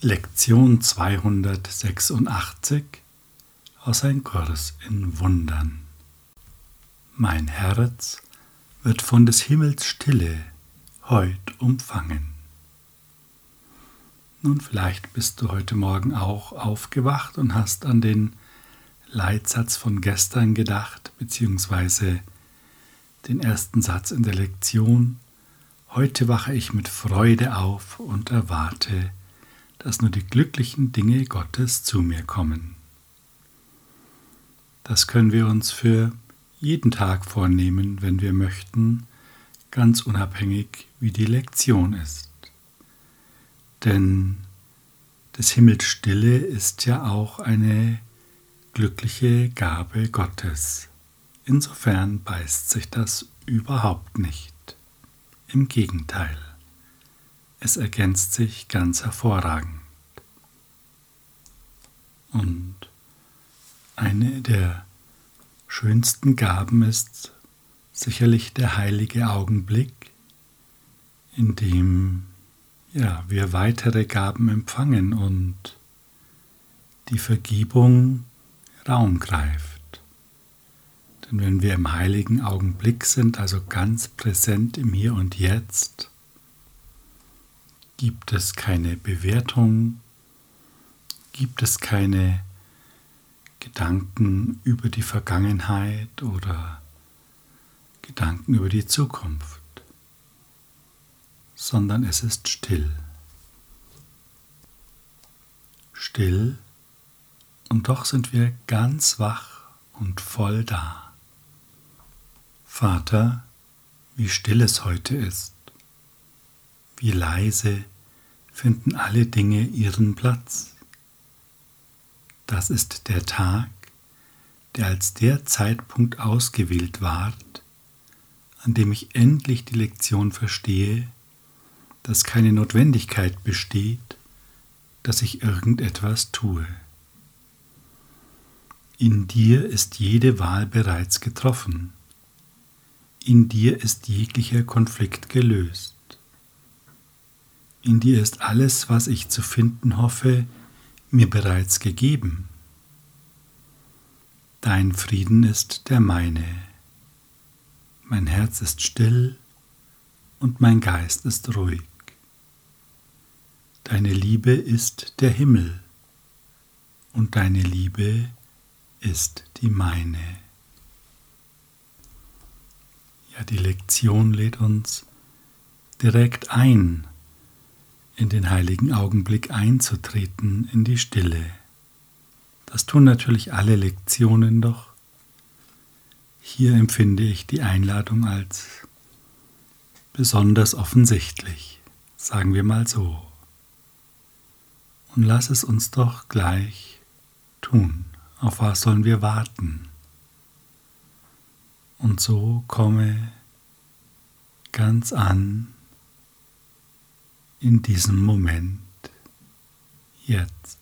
Lektion 286 aus Ein Kurs in Wundern. Mein Herz wird von des Himmels Stille heut umfangen. Nun, vielleicht bist du heute Morgen auch aufgewacht und hast an den Leitsatz von gestern gedacht, beziehungsweise den ersten Satz in der Lektion. Heute wache ich mit Freude auf und erwarte, dass nur die glücklichen Dinge Gottes zu mir kommen. Das können wir uns für jeden Tag vornehmen, wenn wir möchten, ganz unabhängig, wie die Lektion ist. Denn des Himmels Stille ist ja auch eine glückliche Gabe Gottes. Insofern beißt sich das überhaupt nicht. Im Gegenteil. Es ergänzt sich ganz hervorragend. Und eine der schönsten Gaben ist sicherlich der heilige Augenblick, in dem ja, wir weitere Gaben empfangen und die Vergebung Raum greift. Denn wenn wir im heiligen Augenblick sind, also ganz präsent im Hier und Jetzt, gibt es keine Bewertung, gibt es keine Gedanken über die Vergangenheit oder Gedanken über die Zukunft, sondern es ist still. Still und doch sind wir ganz wach und voll da. Vater, wie still es heute ist wie leise finden alle Dinge ihren Platz. Das ist der Tag, der als der Zeitpunkt ausgewählt ward, an dem ich endlich die Lektion verstehe, dass keine Notwendigkeit besteht, dass ich irgendetwas tue. In dir ist jede Wahl bereits getroffen. In dir ist jeglicher Konflikt gelöst. In dir ist alles, was ich zu finden hoffe, mir bereits gegeben. Dein Frieden ist der meine. Mein Herz ist still und mein Geist ist ruhig. Deine Liebe ist der Himmel und deine Liebe ist die meine. Ja, die Lektion lädt uns direkt ein in den heiligen Augenblick einzutreten, in die Stille. Das tun natürlich alle Lektionen, doch hier empfinde ich die Einladung als besonders offensichtlich, sagen wir mal so. Und lass es uns doch gleich tun. Auf was sollen wir warten? Und so komme ganz an in diesem Moment, jetzt.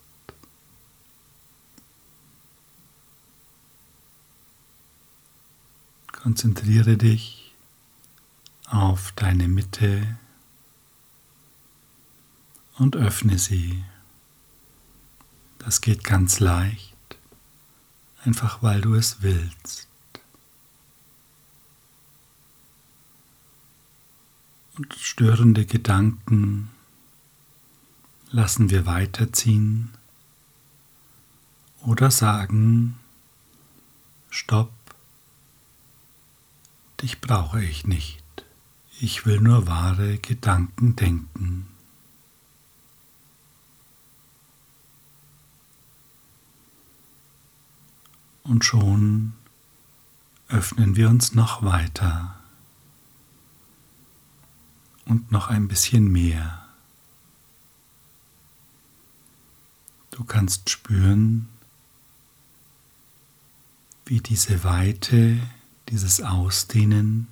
Konzentriere dich auf deine Mitte und öffne sie. Das geht ganz leicht, einfach weil du es willst. Und störende Gedanken lassen wir weiterziehen oder sagen, stopp, dich brauche ich nicht, ich will nur wahre Gedanken denken. Und schon öffnen wir uns noch weiter und noch ein bisschen mehr. Du kannst spüren, wie diese Weite, dieses Ausdehnen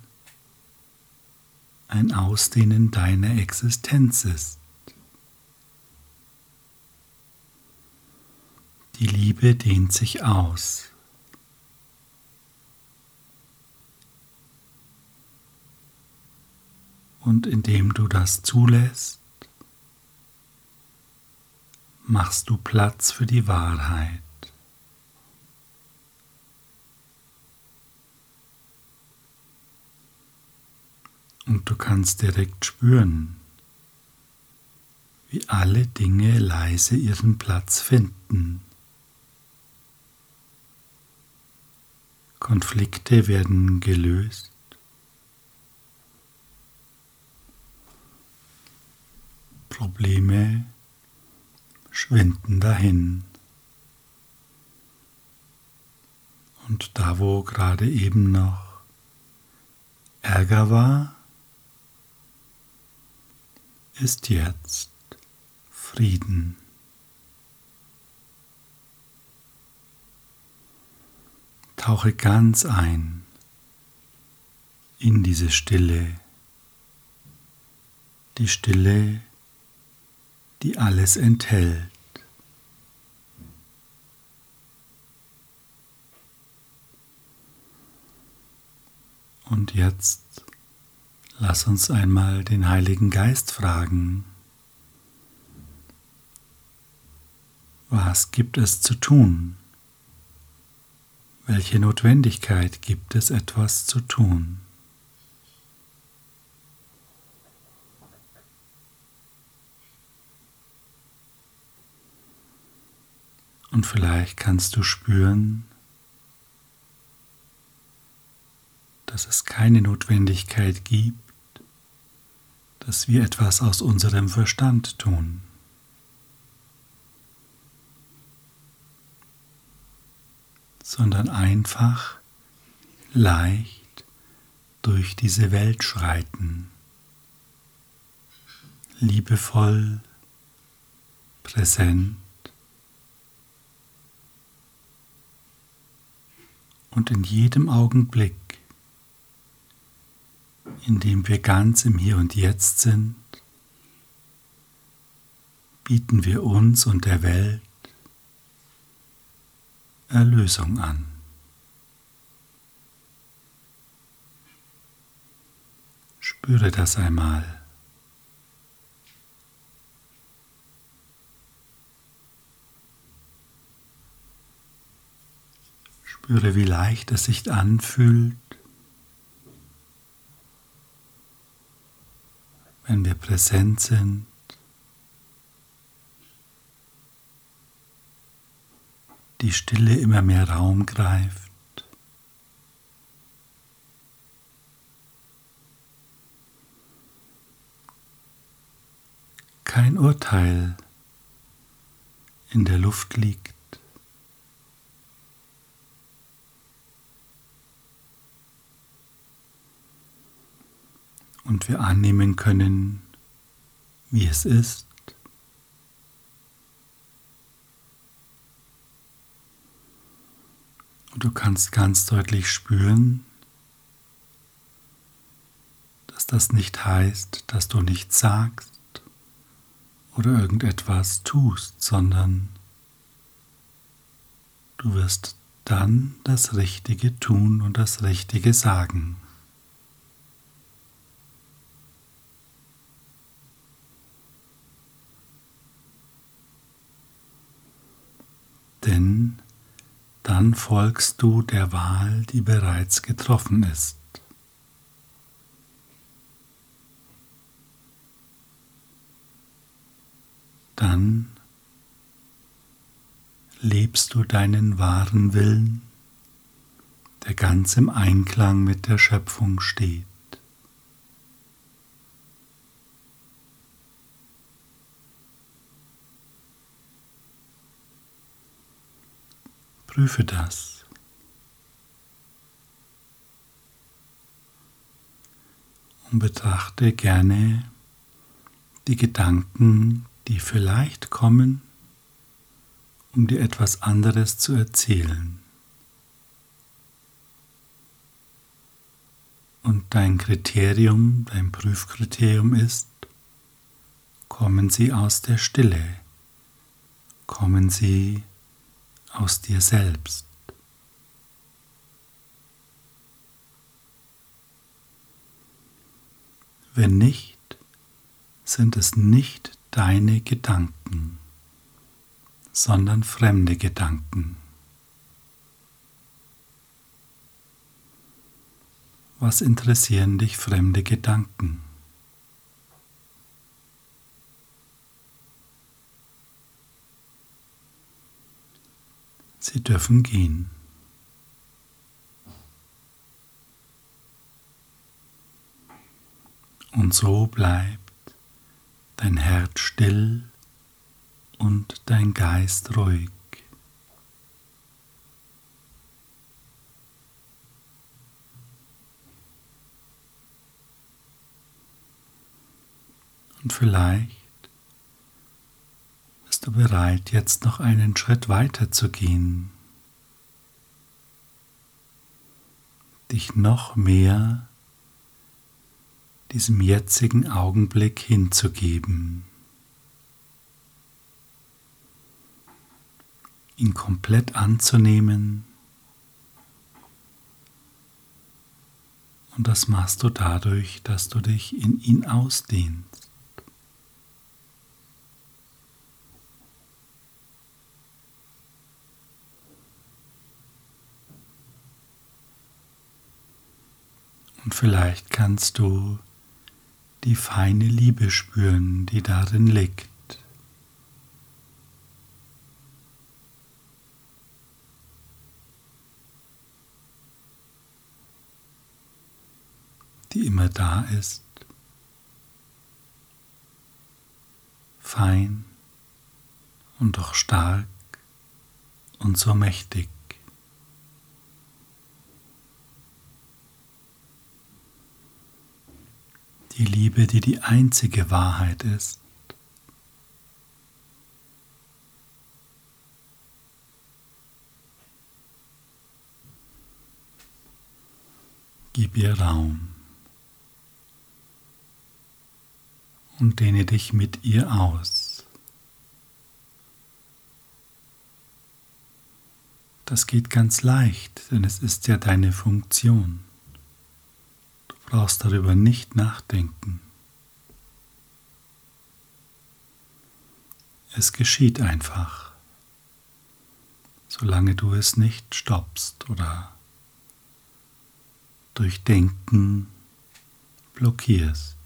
ein Ausdehnen deiner Existenz ist. Die Liebe dehnt sich aus. Und indem du das zulässt, machst du Platz für die Wahrheit. Und du kannst direkt spüren, wie alle Dinge leise ihren Platz finden. Konflikte werden gelöst. Probleme schwinden dahin. Und da, wo gerade eben noch Ärger war, ist jetzt Frieden. Tauche ganz ein in diese Stille, die Stille, die alles enthält. Und jetzt lass uns einmal den Heiligen Geist fragen, was gibt es zu tun? Welche Notwendigkeit gibt es etwas zu tun? Und vielleicht kannst du spüren, dass es keine Notwendigkeit gibt, dass wir etwas aus unserem Verstand tun. sondern einfach leicht durch diese Welt schreiten, liebevoll, präsent, und in jedem Augenblick, in dem wir ganz im Hier und Jetzt sind, bieten wir uns und der Welt Erlösung an. Spüre das einmal. Spüre, wie leicht es sich anfühlt, wenn wir präsent sind. Die Stille immer mehr Raum greift. Kein Urteil in der Luft liegt. Und wir annehmen können, wie es ist. Und du kannst ganz deutlich spüren, dass das nicht heißt, dass du nichts sagst oder irgendetwas tust, sondern du wirst dann das Richtige tun und das Richtige sagen. Denn dann folgst du der Wahl, die bereits getroffen ist. Dann lebst du deinen wahren Willen, der ganz im Einklang mit der Schöpfung steht. Prüfe das. Und betrachte gerne die Gedanken, die vielleicht kommen, um dir etwas anderes zu erzählen. Und dein Kriterium, dein Prüfkriterium ist, kommen sie aus der Stille, kommen sie aus dir selbst. Wenn nicht, sind es nicht deine Gedanken, sondern fremde Gedanken. Was interessieren dich fremde Gedanken? Sie dürfen gehen. Und so bleibt dein Herz still und dein Geist ruhig. Und vielleicht du bereit, jetzt noch einen Schritt weiter zu gehen, dich noch mehr diesem jetzigen Augenblick hinzugeben, ihn komplett anzunehmen. Und das machst du dadurch, dass du dich in ihn ausdehnst. Und vielleicht kannst du die feine Liebe spüren, die darin liegt. die immer da ist, fein und doch stark und so mächtig. Die Liebe, die die einzige Wahrheit ist. Gib ihr Raum und dehne dich mit ihr aus. Das geht ganz leicht, denn es ist ja deine Funktion brauchst darüber nicht nachdenken. Es geschieht einfach, solange du es nicht stoppst oder durch Denken blockierst.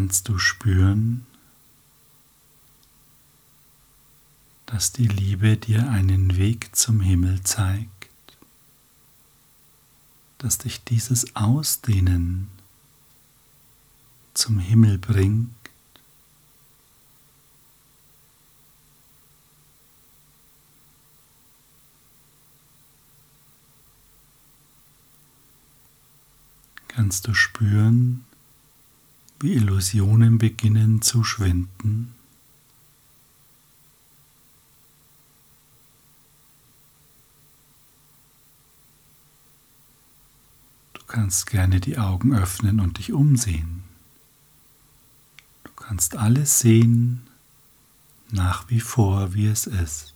Kannst du spüren, dass die Liebe dir einen Weg zum Himmel zeigt, dass dich dieses Ausdehnen zum Himmel bringt. Kannst du spüren, wie Illusionen beginnen zu schwinden. Du kannst gerne die Augen öffnen und dich umsehen. Du kannst alles sehen, nach wie vor, wie es ist.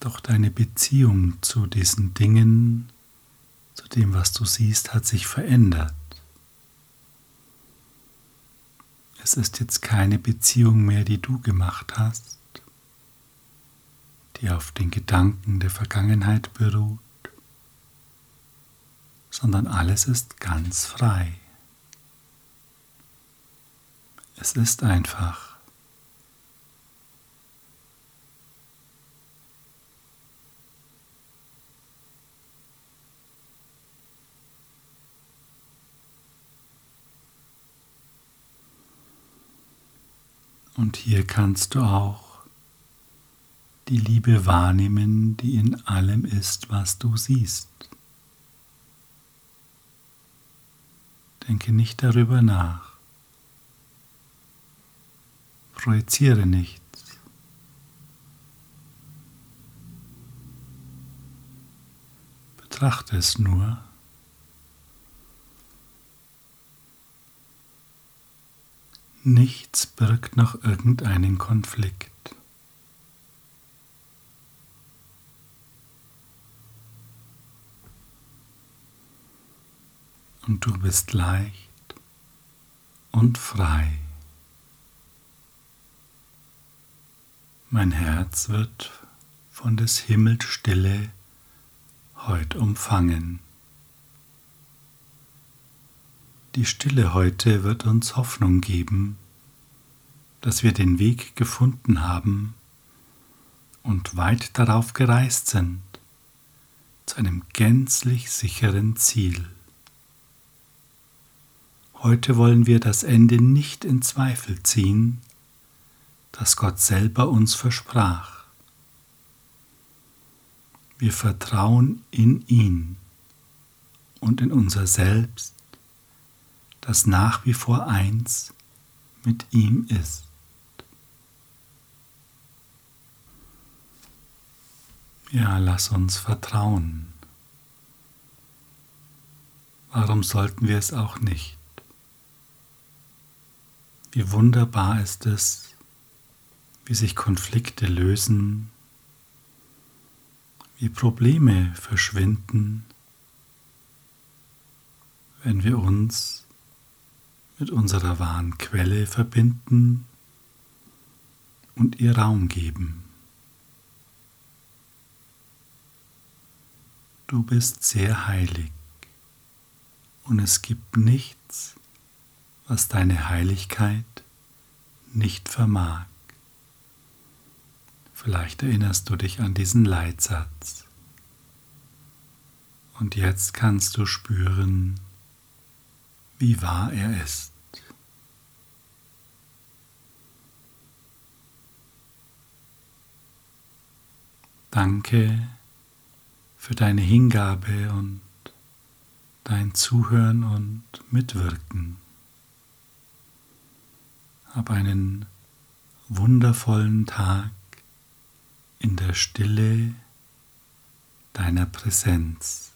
Doch deine Beziehung zu diesen Dingen zu dem, was du siehst, hat sich verändert. Es ist jetzt keine Beziehung mehr, die du gemacht hast, die auf den Gedanken der Vergangenheit beruht, sondern alles ist ganz frei. Es ist einfach. Und hier kannst du auch die Liebe wahrnehmen, die in allem ist, was du siehst. Denke nicht darüber nach. Projiziere nichts. Betrachte es nur. Nichts birgt noch irgendeinen Konflikt. Und du bist leicht und frei. Mein Herz wird von des Himmels Stille heut umfangen. Die Stille heute wird uns Hoffnung geben, dass wir den Weg gefunden haben und weit darauf gereist sind, zu einem gänzlich sicheren Ziel. Heute wollen wir das Ende nicht in Zweifel ziehen, das Gott selber uns versprach. Wir vertrauen in ihn und in unser Selbst das nach wie vor eins mit ihm ist. Ja, lass uns vertrauen. Warum sollten wir es auch nicht? Wie wunderbar ist es, wie sich Konflikte lösen, wie Probleme verschwinden, wenn wir uns mit unserer wahren Quelle verbinden und ihr Raum geben. Du bist sehr heilig und es gibt nichts, was deine Heiligkeit nicht vermag. Vielleicht erinnerst du dich an diesen Leitsatz. Und jetzt kannst du spüren, wie wahr er ist. Danke für deine Hingabe und dein Zuhören und Mitwirken. Hab einen wundervollen Tag in der Stille deiner Präsenz.